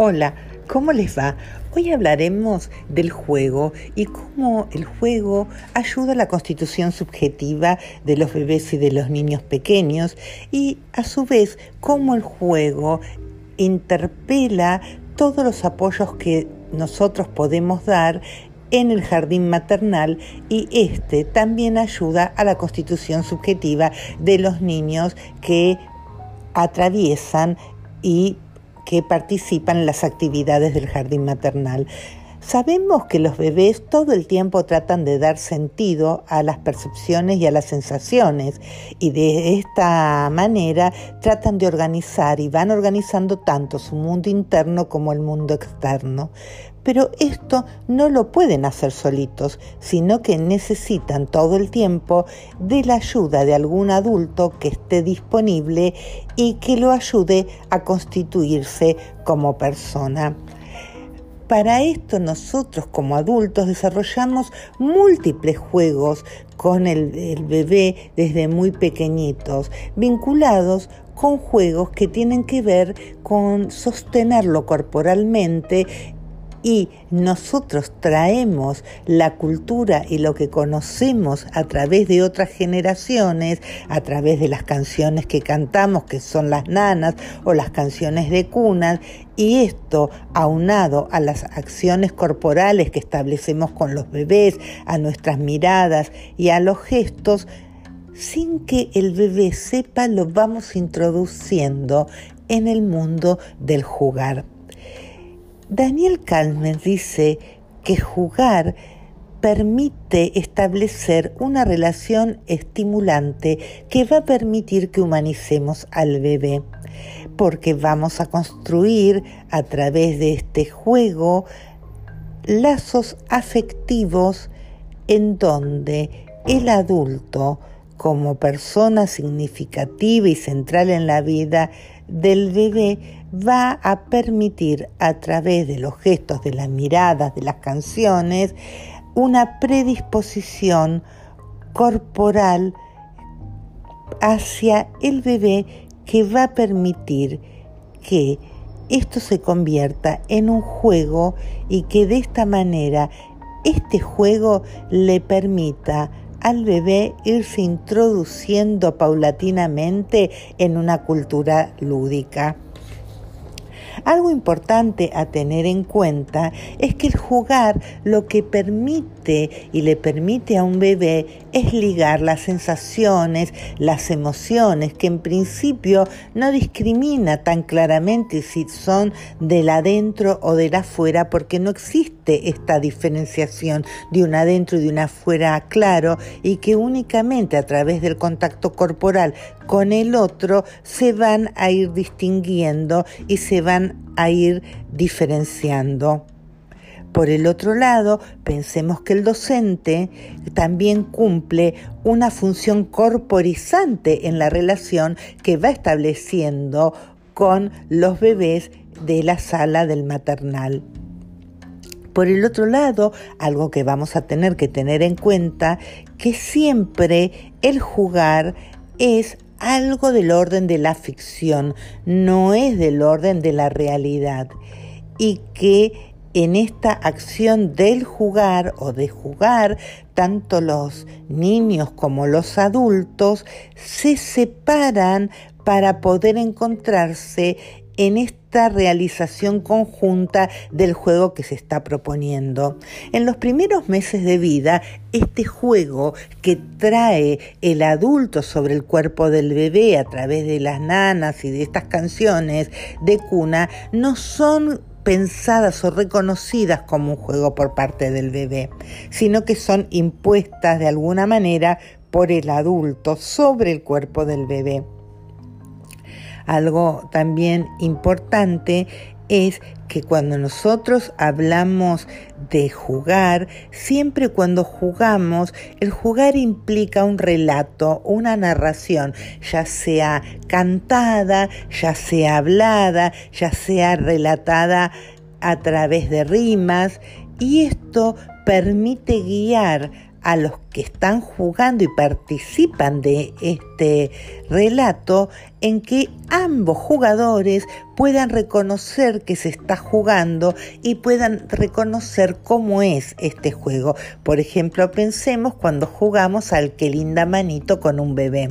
Hola, ¿cómo les va? Hoy hablaremos del juego y cómo el juego ayuda a la constitución subjetiva de los bebés y de los niños pequeños y a su vez cómo el juego interpela todos los apoyos que nosotros podemos dar en el jardín maternal y este también ayuda a la constitución subjetiva de los niños que atraviesan y que participan en las actividades del jardín maternal. Sabemos que los bebés todo el tiempo tratan de dar sentido a las percepciones y a las sensaciones y de esta manera tratan de organizar y van organizando tanto su mundo interno como el mundo externo. Pero esto no lo pueden hacer solitos, sino que necesitan todo el tiempo de la ayuda de algún adulto que esté disponible y que lo ayude a constituirse como persona. Para esto nosotros como adultos desarrollamos múltiples juegos con el, bebé desde muy pequeñitos, vinculados con juegos que tienen que ver con sostenerlo corporalmente y nosotros traemos la cultura y lo que conocemos a través de otras generaciones, a través de las canciones que cantamos, que son las nanas o las canciones de cunas, y esto aunado a las acciones corporales que establecemos con los bebés, a nuestras miradas y a los gestos, sin que el bebé sepa, lo vamos introduciendo en el mundo del jugar. Daniel Kalman dice que jugar permite establecer una relación estimulante que va a permitir que humanicemos al bebé, porque vamos a construir a través de este juego lazos afectivos en donde el adulto, como persona significativa y central en la vida del bebé, va a permitir a través de los gestos, de las miradas, de las canciones, una predisposición corporal hacia el bebé que va a permitir que esto se convierta en un juego y que de esta manera este juego le permita al bebé irse introduciendo paulatinamente en una cultura lúdica. Algo importante a tener en cuenta es que el jugar lo que permite y le permite a un bebé es ligar las sensaciones, las emociones, que en principio no discrimina tan claramente si son del adentro o del afuera, porque no existe esta diferenciación de un adentro y de un afuera claro, y que únicamente a través del contacto corporal con el otro se van a ir distinguiendo y se van a ir diferenciando. Por el otro lado, pensemos que el docente también cumple una función corporizante en la relación que va estableciendo con los bebés de la sala del maternal. Por el otro lado, algo que vamos a tener que tener en cuenta, que siempre el jugar es algo del orden de la ficción, no es del orden de la realidad. Y que en esta acción del jugar o de jugar, tanto los niños como los adultos se separan para poder encontrarse en esta realización conjunta del juego que se está proponiendo. En los primeros meses de vida, este juego que trae el adulto sobre el cuerpo del bebé a través de las nanas y de estas canciones de cuna no son pensadas o reconocidas como un juego por parte del bebé, sino que son impuestas de alguna manera por el adulto sobre el cuerpo del bebé. Algo también importante es que cuando nosotros hablamos de jugar, siempre cuando jugamos, el jugar implica un relato, una narración, ya sea cantada, ya sea hablada, ya sea relatada a través de rimas, y esto permite guiar a los que están jugando y participan de este relato en que ambos jugadores puedan reconocer que se está jugando y puedan reconocer cómo es este juego. Por ejemplo, pensemos cuando jugamos al que linda manito con un bebé.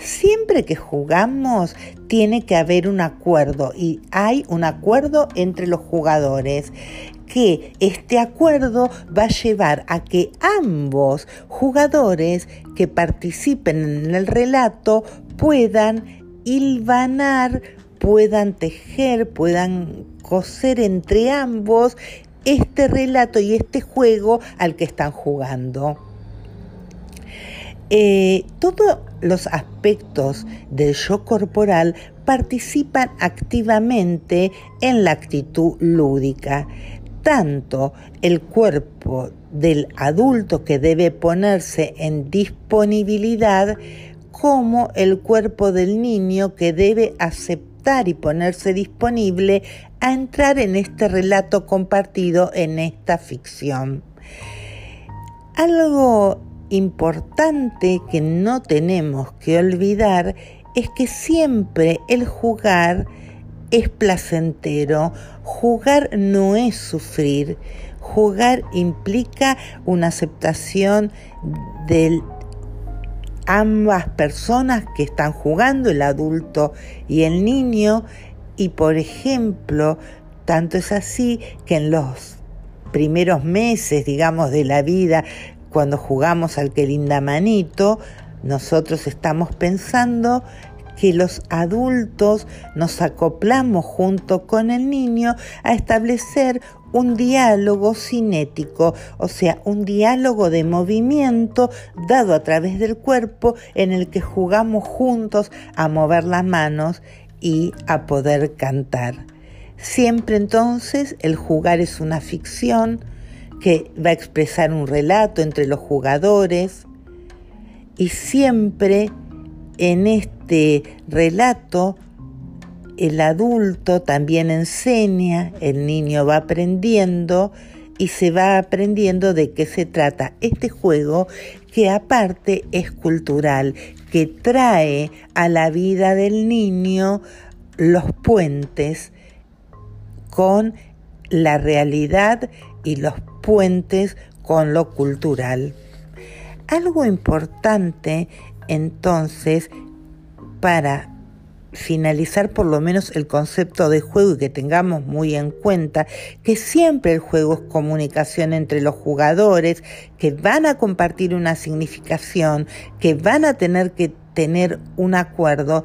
Siempre que jugamos tiene que haber un acuerdo y hay un acuerdo entre los jugadores que este acuerdo va a llevar a que ambos jugadores que participen en el relato puedan hilvanar, puedan tejer, puedan coser entre ambos este relato y este juego al que están jugando. Eh, todos los aspectos del yo corporal participan activamente en la actitud lúdica. Tanto el cuerpo del adulto que debe ponerse en disponibilidad como el cuerpo del niño que debe aceptar y ponerse disponible a entrar en este relato compartido en esta ficción. Algo importante que no tenemos que olvidar es que siempre el jugar es placentero, jugar no es sufrir, jugar implica una aceptación de ambas personas que están jugando, el adulto y el niño, y por ejemplo, tanto es así que en los primeros meses, digamos, de la vida cuando jugamos al que linda manito, nosotros estamos pensando que los adultos nos acoplamos junto con el niño a establecer un diálogo cinético, o sea, un diálogo de movimiento dado a través del cuerpo en el que jugamos juntos a mover las manos y a poder cantar. Siempre entonces el jugar es una ficción, que va a expresar un relato entre los jugadores y siempre en este relato el adulto también enseña, el niño va aprendiendo y se va aprendiendo de qué se trata este juego que aparte es cultural, que trae a la vida del niño los puentes con la realidad y los puentes con lo cultural. Algo importante entonces para finalizar por lo menos el concepto de juego y que tengamos muy en cuenta que siempre el juego es comunicación entre los jugadores que van a compartir una significación, que van a tener que tener un acuerdo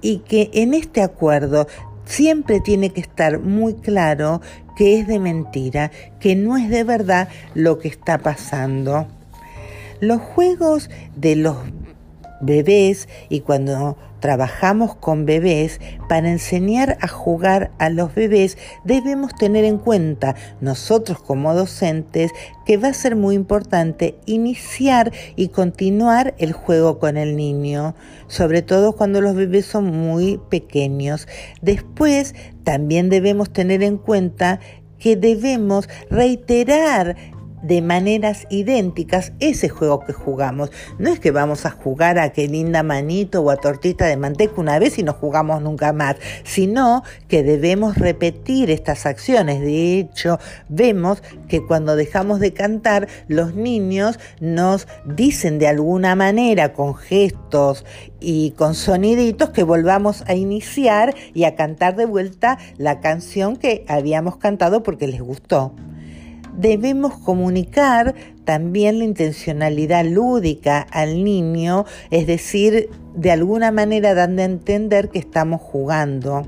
y que en este acuerdo siempre tiene que estar muy claro que es de mentira, que no es de verdad lo que está pasando. Los juegos de los bebés y cuando trabajamos con bebés, para enseñar a jugar a los bebés debemos tener en cuenta nosotros como docentes que va a ser muy importante iniciar y continuar el juego con el niño, sobre todo cuando los bebés son muy pequeños. Después también debemos tener en cuenta que debemos reiterar de maneras idénticas ese juego que jugamos. No es que vamos a jugar a qué linda manito o a tortita de manteca una vez y no jugamos nunca más, sino que debemos repetir estas acciones. De hecho, vemos que cuando dejamos de cantar, los niños nos dicen de alguna manera, con gestos y con soniditos, que volvamos a iniciar y a cantar de vuelta la canción que habíamos cantado porque les gustó debemos comunicar también la intencionalidad lúdica al niño, es decir, de alguna manera dando a entender que estamos jugando.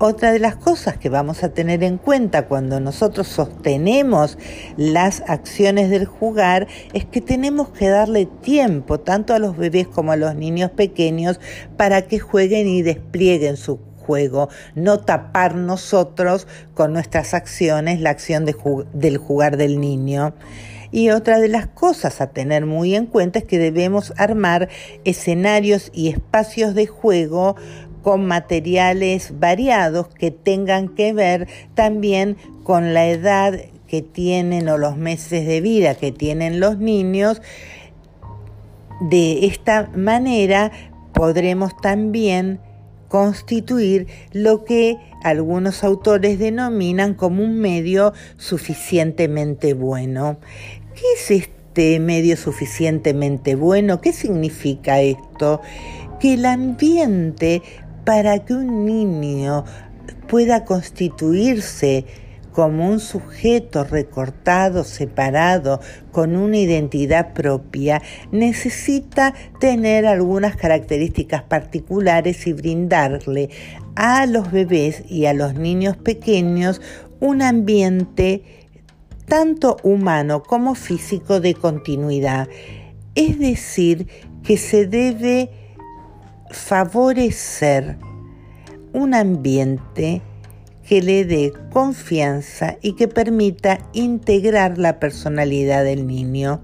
Otra de las cosas que vamos a tener en cuenta cuando nosotros sostenemos las acciones del jugar es que tenemos que darle tiempo tanto a los bebés como a los niños pequeños para que jueguen y desplieguen su juego, no tapar nosotros con nuestras acciones la acción del jugar del niño. Y otra de las cosas a tener muy en cuenta es que debemos armar escenarios y espacios de juego con materiales variados que tengan que ver también con la edad que tienen o los meses de vida que tienen los niños, de esta manera podremos también constituir lo que algunos autores denominan como un medio suficientemente bueno. ¿Qué es este medio suficientemente bueno? ¿Qué significa esto? Que el ambiente para que un niño pueda constituirse como un sujeto recortado, separado, con una identidad propia, necesita tener algunas características particulares y brindarle a los bebés y a los niños pequeños un ambiente tanto humano como físico de continuidad. Es decir, que se debe favorecer un ambiente que le dé confianza y que permita integrar la personalidad del niño.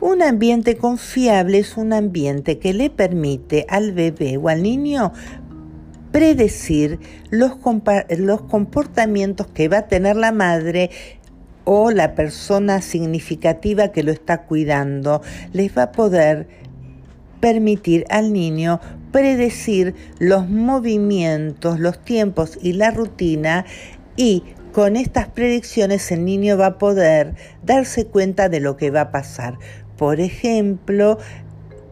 Un ambiente confiable es un ambiente que le permite al bebé o al niño predecir los, comportamientos que va a tener la madre o la persona significativa que lo está cuidando. Les va a poder permitir al niño predecir los movimientos, los tiempos y la rutina y con estas predicciones el niño va a poder darse cuenta de lo que va a pasar. Por ejemplo,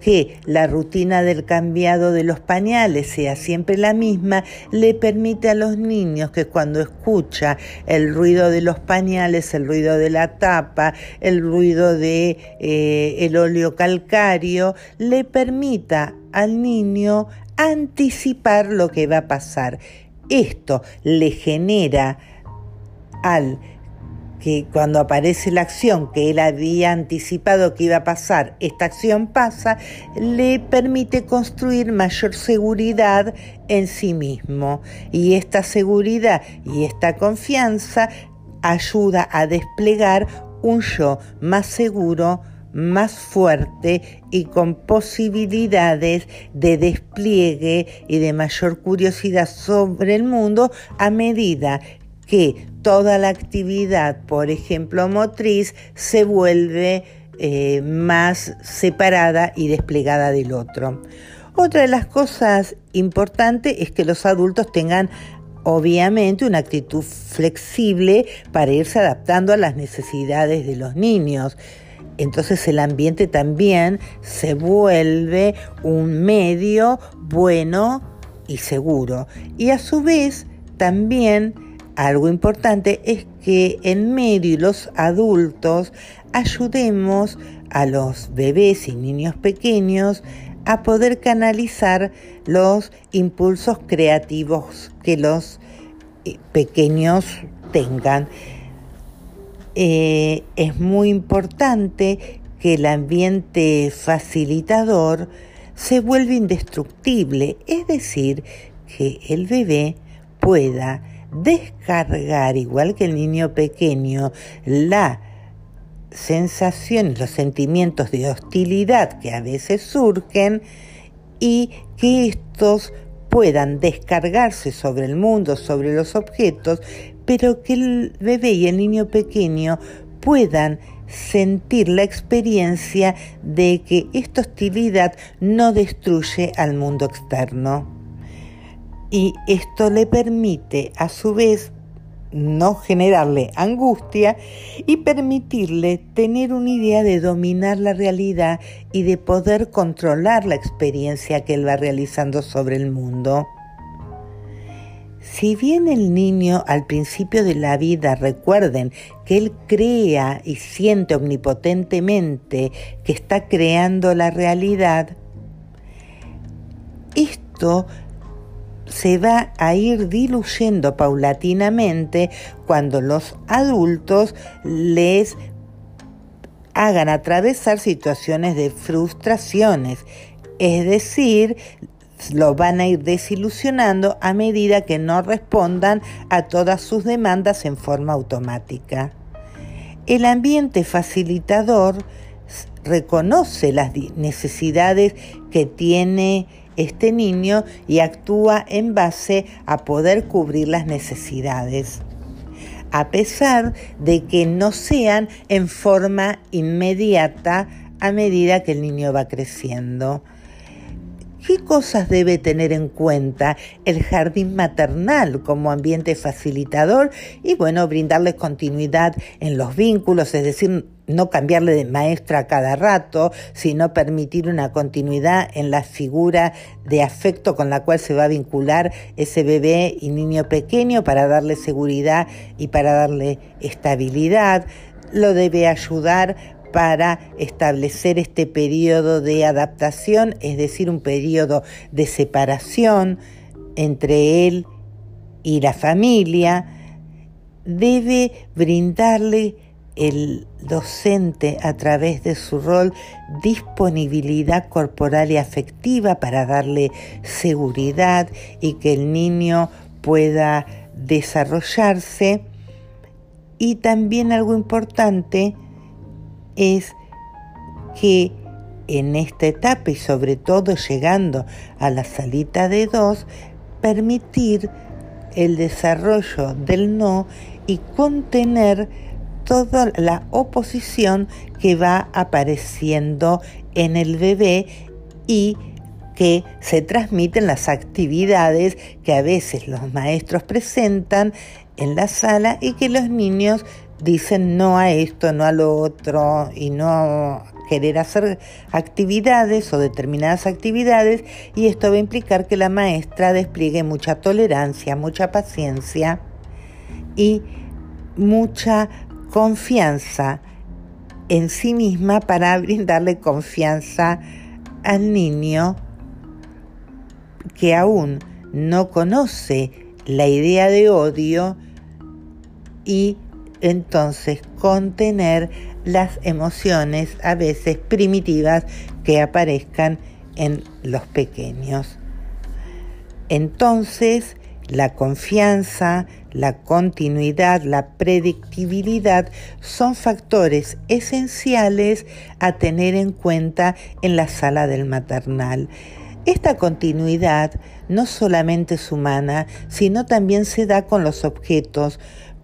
que la rutina del cambiado de los pañales sea siempre la misma, le permite a los niños que cuando escucha el ruido de los pañales, el ruido de la tapa, el ruido de eh, el óleo calcario, le permita al niño anticipar lo que va a pasar. Esto le genera al que cuando aparece la acción que él había anticipado que iba a pasar, esta acción pasa, le permite construir mayor seguridad en sí mismo. Y esta seguridad y esta confianza ayuda a desplegar un yo más seguro, más fuerte y con posibilidades de despliegue y de mayor curiosidad sobre el mundo a medida que toda la actividad, por ejemplo, motriz, se vuelve eh, más separada y desplegada del otro. Otra de las cosas importantes es que los adultos tengan obviamente una actitud flexible para irse adaptando a las necesidades de los niños. Entonces el ambiente también se vuelve un medio bueno y seguro. Y a su vez también algo importante es que en medio y los adultos ayudemos a los bebés y niños pequeños a poder canalizar los impulsos creativos que los eh, pequeños tengan. Eh, es muy importante que el ambiente facilitador se vuelva indestructible, es decir, que el bebé pueda descargar, igual que el niño pequeño, la sensación y los sentimientos de hostilidad que a veces surgen y que estos puedan descargarse sobre el mundo, sobre los objetos, pero que el bebé y el niño pequeño puedan sentir la experiencia de que esta hostilidad no destruye al mundo externo y esto le permite a su vez no generarle angustia y permitirle tener una idea de dominar la realidad y de poder controlar la experiencia que él va realizando sobre el mundo. Si bien el niño al principio de la vida recuerden que él crea y siente omnipotentemente que está creando la realidad, esto se va a ir diluyendo paulatinamente cuando los adultos les hagan atravesar situaciones de frustraciones, es decir, lo van a ir desilusionando a medida que no respondan a todas sus demandas en forma automática. El ambiente facilitador reconoce las necesidades que tiene este niño y actúa en base a poder cubrir las necesidades. a pesar de que no sean en forma inmediata a medida que el niño va creciendo. ¿Qué cosas debe tener en cuenta el jardín maternal como ambiente facilitador y bueno, brindarle continuidad en los vínculos, es decir, no cambiarle de maestra cada rato, sino permitir una continuidad en la figura de afecto con la cual se va a vincular ese bebé y niño pequeño para darle seguridad y para darle estabilidad. Lo debe ayudar para establecer este periodo de adaptación, es decir, un periodo de separación entre él y la familia, debe brindarle el docente a través de su rol disponibilidad corporal y afectiva para darle seguridad y que el niño pueda desarrollarse. Y también algo importante es que en esta etapa y sobre todo llegando a la salita de dos, permitir el desarrollo del no y contener toda la oposición que va apareciendo en el bebé y que se transmiten las actividades que a veces los maestros presentan en la sala y que los niños dicen no a esto, no a lo otro y no querer hacer actividades o determinadas actividades y esto va a implicar que la maestra despliegue mucha tolerancia, mucha paciencia y mucha confianza en sí misma para brindarle confianza al niño que aún no conoce la idea de odio y entonces contener las emociones a veces primitivas que aparezcan en los pequeños. Entonces, la confianza, la continuidad, la predictibilidad son factores esenciales a tener en cuenta en la sala del maternal. Esta continuidad no solamente es humana, sino también se da con los objetos,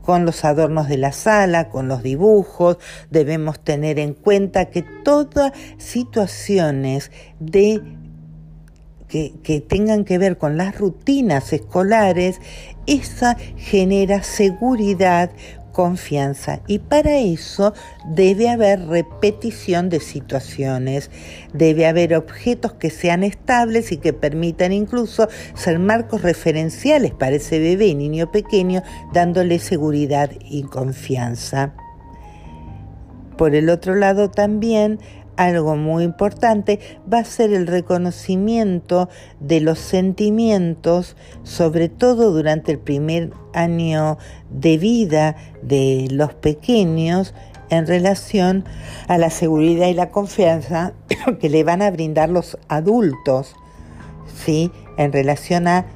con los adornos de la sala, con los dibujos. Debemos tener en cuenta que todas situaciones de que, que, tengan que ver con las rutinas escolares, esa genera seguridad, confianza y para eso debe haber repetición de situaciones, debe haber objetos que sean estables y que permitan incluso ser marcos referenciales para ese bebé niño pequeño, dándole seguridad y confianza. Por el otro lado también algo muy importante va a ser el reconocimiento de los sentimientos, sobre todo durante el primer año de vida de los pequeños en relación a la seguridad y la confianza que le van a brindar los adultos, ¿sí? En relación a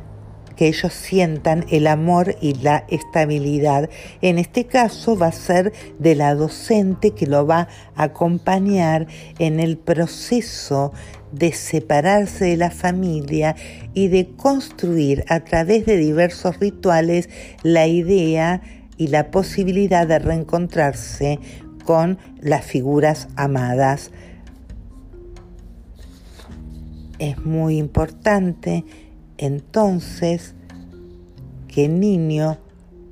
que ellos sientan el amor y la estabilidad. En este caso va a ser de la docente que lo va a acompañar en el proceso de separarse de la familia y de construir a través de diversos rituales la idea y la posibilidad de reencontrarse con las figuras amadas. Es muy importante entonces que el niño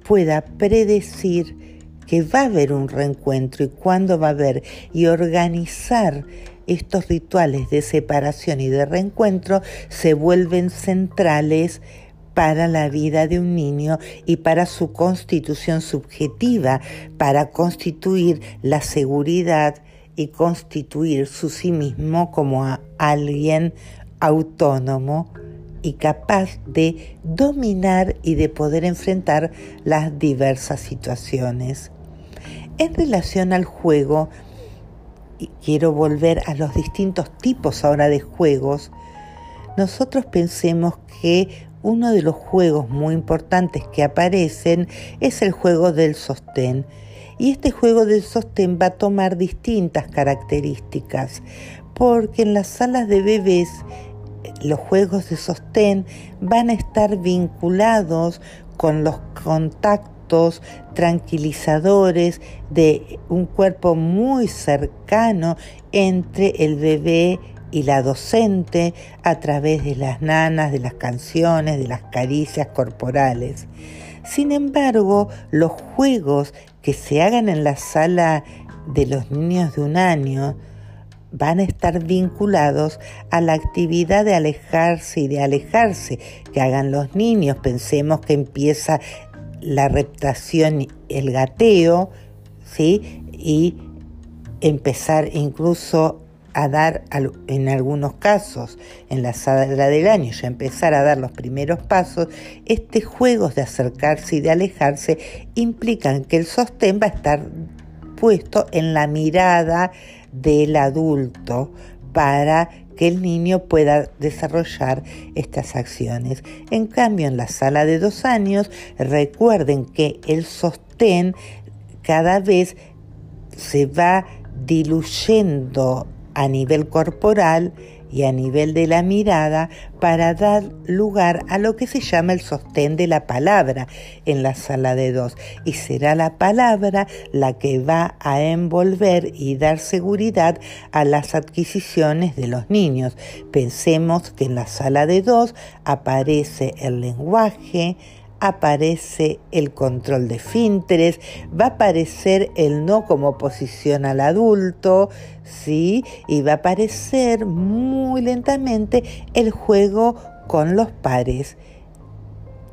pueda predecir que va a haber un reencuentro y cuándo va a haber y organizar estos rituales de separación y de reencuentro se vuelven centrales para la vida de un niño y para su constitución subjetiva, para constituir la seguridad y constituir su sí mismo como alguien autónomo y capaz de dominar y de poder enfrentar las diversas situaciones. En relación al juego, y quiero volver a los distintos tipos ahora de juegos, nosotros pensemos que uno de los juegos muy importantes que aparecen es el juego del sostén. Y este juego del sostén va a tomar distintas características, porque en las salas de bebés los juegos de sostén van a estar vinculados con los contactos tranquilizadores de un cuerpo muy cercano entre el bebé y la docente a través de las nanas, de las canciones, de las caricias corporales. Sin embargo, los juegos que se hagan en la sala de los niños de un año van a estar vinculados a la actividad de alejarse y de alejarse que hagan los niños. Pensemos que empieza la reptación, el gateo, ¿sí? Y empezar incluso a dar, en algunos casos, en la sala del año, ya empezar a dar los primeros pasos, estos juegos de acercarse y de alejarse implican que el sostén va a estar puesto en la mirada del adulto para que el niño pueda desarrollar estas acciones. En cambio, en la sala de dos años, recuerden que el sostén cada vez se va diluyendo a nivel corporal y a nivel de la mirada para dar lugar a lo que se llama el sostén de la palabra en la sala de dos. Y será la palabra la que va a envolver y dar seguridad a las adquisiciones de los niños. Pensemos que en la sala de dos aparece el lenguaje, aparece el control de finteres, va a aparecer el no como oposición al adulto, ¿sí? Y va a aparecer muy lentamente el juego con los pares,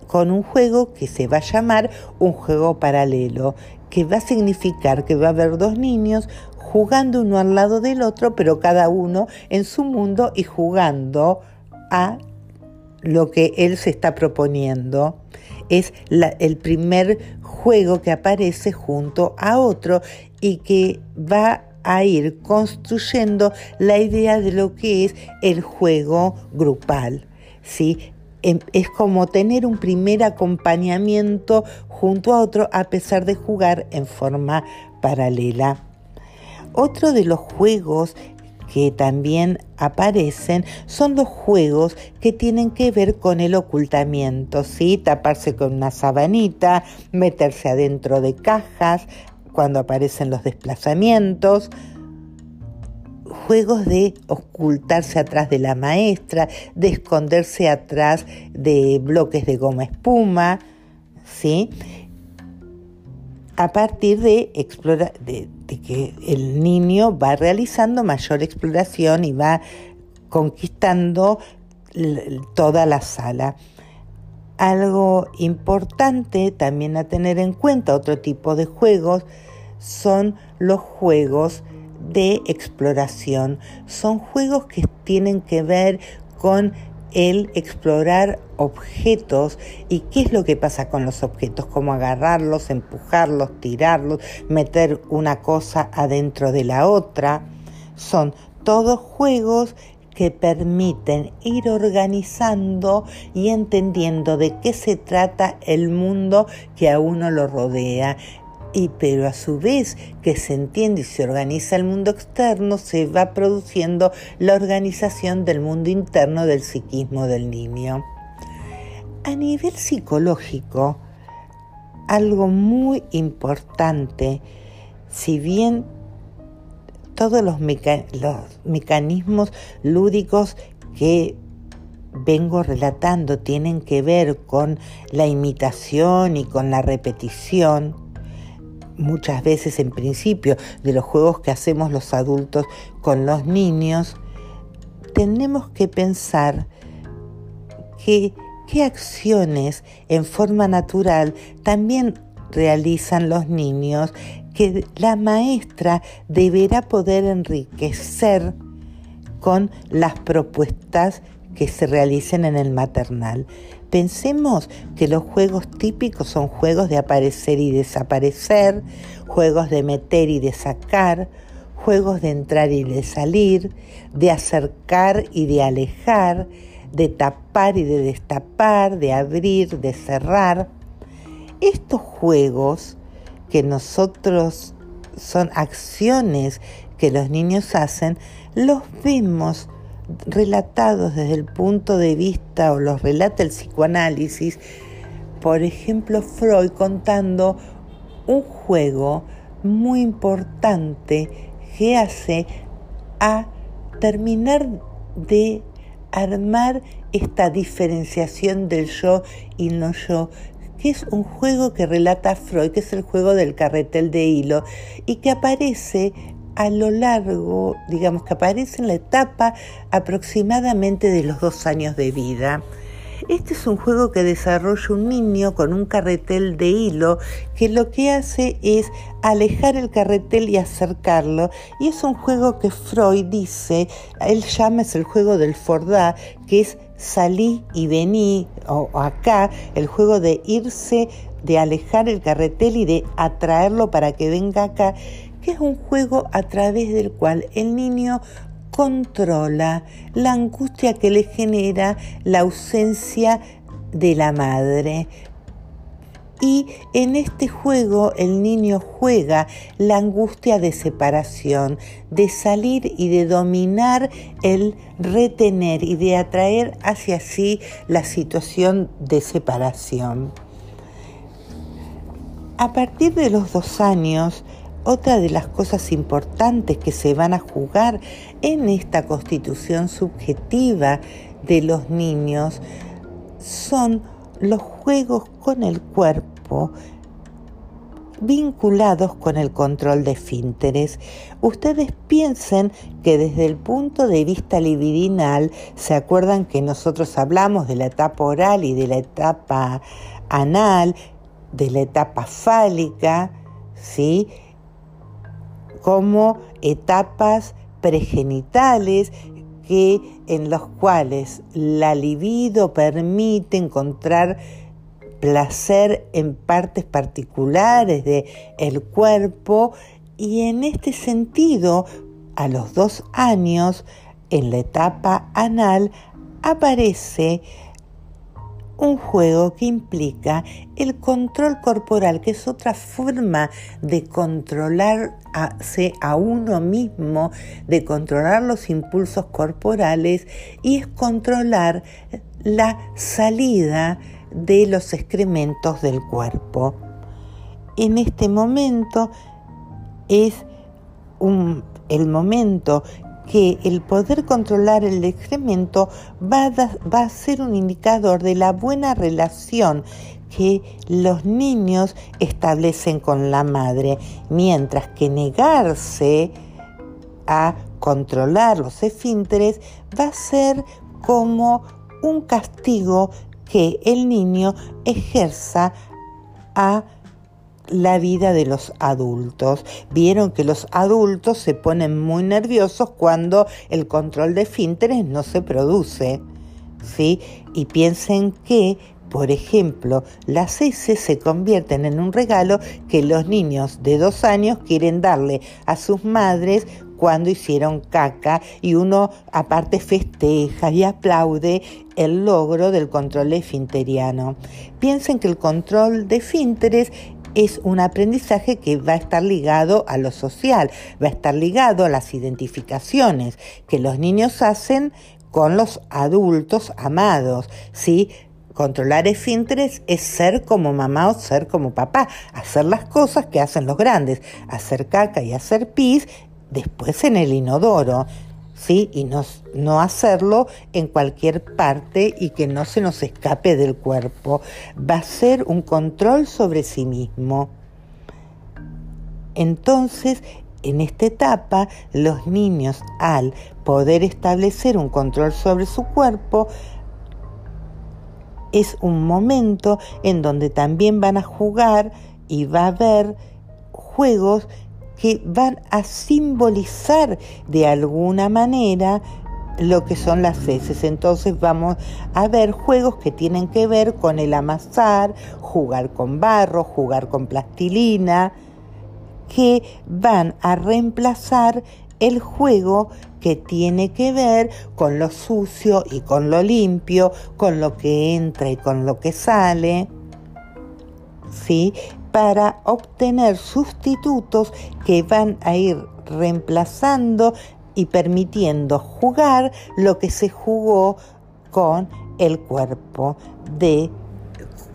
con un juego que se va a llamar un juego paralelo, que va a significar que va a haber dos niños jugando uno al lado del otro, pero cada uno en su mundo y jugando a lo que él se está proponiendo es el primer juego que aparece junto a otro y que va a ir construyendo la idea de lo que es el juego grupal. ¿sí? Em, es como tener un primer acompañamiento junto a otro a pesar de jugar en forma paralela. Otro de los juegos que también aparecen son los juegos que tienen que ver con el ocultamiento, ¿sí? taparse con una sabanita, meterse adentro de cajas cuando aparecen los desplazamientos, juegos de ocultarse atrás de la maestra, de esconderse atrás de bloques de goma espuma, ¿sí? A partir de, que el niño va realizando mayor exploración y va conquistando toda la sala. Algo importante también a tener en cuenta, otro tipo de juegos, son los juegos de exploración. Son juegos que tienen que ver con el explorar objetos y qué es lo que pasa con los objetos, cómo agarrarlos, empujarlos, tirarlos, meter una cosa adentro de la otra. Son todos juegos que permiten ir organizando y entendiendo de qué se trata el mundo que a uno lo rodea y pero a su vez que se entiende y se organiza el mundo externo, se va produciendo la organización del mundo interno del psiquismo del niño. A nivel psicológico, algo muy importante, si bien todos los, los mecanismos lúdicos que vengo relatando tienen que ver con la imitación y con la repetición, muchas veces en principio de los juegos que hacemos los adultos con los niños, tenemos que pensar que qué acciones en forma natural también realizan los niños que la maestra deberá poder enriquecer con las propuestas que se realicen en el maternal. Pensemos que los juegos típicos son juegos de aparecer y desaparecer, juegos de meter y de sacar, juegos de entrar y de salir, de acercar y de alejar, de tapar y de destapar, de abrir, de cerrar. Estos juegos que nosotros son acciones que los niños hacen, los vemos relatados desde el punto de vista o los relata el psicoanálisis por ejemplo, Freud contando un juego muy importante que hace a terminar de armar esta diferenciación del yo y no yo, que es un juego que relata Freud, que es el juego del carretel de hilo, y que aparece a lo largo, digamos que aparece en la etapa aproximadamente de los dos años de vida. Este es un juego que desarrolla un niño con un carretel de hilo que lo que hace es alejar el carretel y acercarlo. Y es un juego que Freud dice, él llama es el juego del Fordá, que es salí y vení, o acá, el juego de irse, de alejar el carretel y de atraerlo para que venga acá, que es un juego a través del cual el niño controla la angustia que le genera la ausencia de la madre. Y en este juego el niño juega la angustia de separación, de salir y de dominar el retener y de atraer hacia sí la situación de separación. A partir de los dos años, otra de las cosas importantes que se van a jugar en esta constitución subjetiva de los niños son los juegos con el cuerpo vinculados con el control de fínteres. Ustedes piensen que desde el punto de vista libidinal, se acuerdan que nosotros hablamos de la etapa oral y de la etapa anal, de la etapa fálica, ¿sí? Como etapas pregenitales que en los cuales la libido permite encontrar placer en partes particulares del el cuerpo y en este sentido a los dos años en la etapa anal aparece un juego que implica el control corporal, que es otra forma de controlarse a uno mismo, de controlar los impulsos corporales y es controlar la salida de los excrementos del cuerpo. En este momento es el momento que el poder controlar el excremento va a, ser un indicador de la buena relación que los niños establecen con la madre, mientras que negarse a controlar los esfínteres va a ser como un castigo que el niño ejerza a la vida de los adultos. Vieron que los adultos se ponen muy nerviosos cuando el control de fínteres no se produce. ¿sí? Y piensen que, por ejemplo, las heces se convierten en un regalo que los niños de dos años quieren darle a sus madres cuando hicieron caca y uno aparte festeja y aplaude el logro del control esfinteriano. Piensen que el control de esfínteres es un aprendizaje que va a estar ligado a lo social, va a estar ligado a las identificaciones que los niños hacen con los adultos amados, ¿sí? Controlar esfínteres es ser como mamá o ser como papá, hacer las cosas que hacen los grandes, hacer caca y hacer pis después en el inodoro. ¿Sí? Y no, no hacerlo en cualquier parte y que no se nos escape del cuerpo. Va a ser un control sobre sí mismo. Entonces, en esta etapa, los niños, al poder establecer un control sobre su cuerpo, es un momento en donde también van a jugar y va a haber juegos que van a simbolizar de alguna manera lo que son las heces. Entonces vamos a ver juegos que tienen que ver con el amasar, jugar con barro, jugar con plastilina, que van a reemplazar el juego que tiene que ver con lo sucio y con lo limpio, con lo que entra y con lo que sale. ¿Sí? Para obtener sustitutos que van a ir reemplazando y permitiendo jugar lo que se jugó con el cuerpo de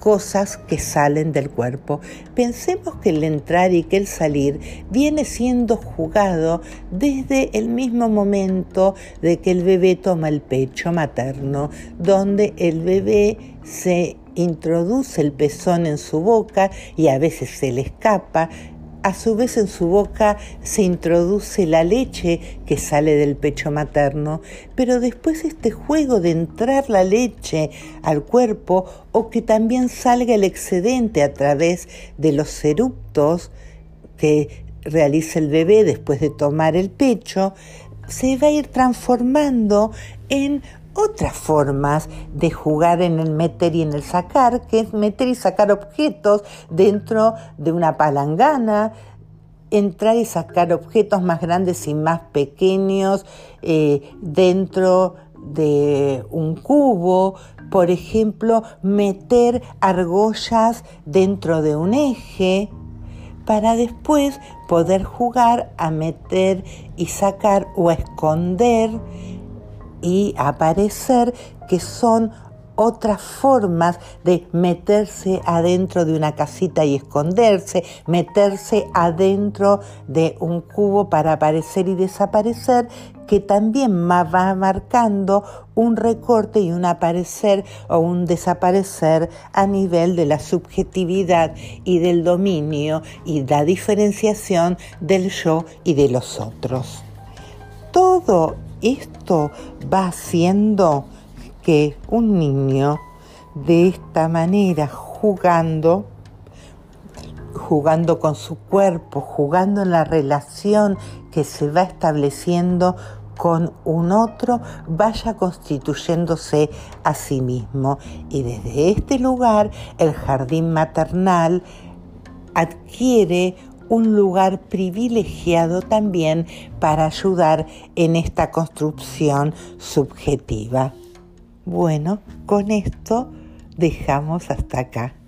cosas que salen del cuerpo. Pensemos que el entrar y que el salir viene siendo jugado desde el mismo momento de que el bebé toma el pecho materno, donde el bebé se introduce el pezón en su boca y a veces se le escapa, a su vez en su boca se introduce la leche que sale del pecho materno, pero después este juego de entrar la leche al cuerpo o que también salga el excedente a través de los eruptos que realiza el bebé después de tomar el pecho, se va a ir transformando en otras formas de jugar en el meter y en el sacar, que es meter y sacar objetos dentro de una palangana, entrar y sacar objetos más grandes y más pequeños eh, dentro de un cubo, por ejemplo, meter argollas dentro de un eje, para después poder jugar a meter y sacar o a esconder y aparecer que son otras formas de meterse adentro de una casita y esconderse, meterse adentro de un cubo para aparecer y desaparecer, que también va marcando un recorte y un aparecer o un desaparecer a nivel de la subjetividad y del dominio y la diferenciación del yo y de los otros. Todo esto va haciendo que un niño de esta manera jugando, jugando con su cuerpo, jugando en la relación que se va estableciendo con un otro, vaya constituyéndose a sí mismo. Y desde este lugar el jardín maternal adquiere un lugar privilegiado también para ayudar en esta construcción subjetiva. Bueno, con esto dejamos hasta acá.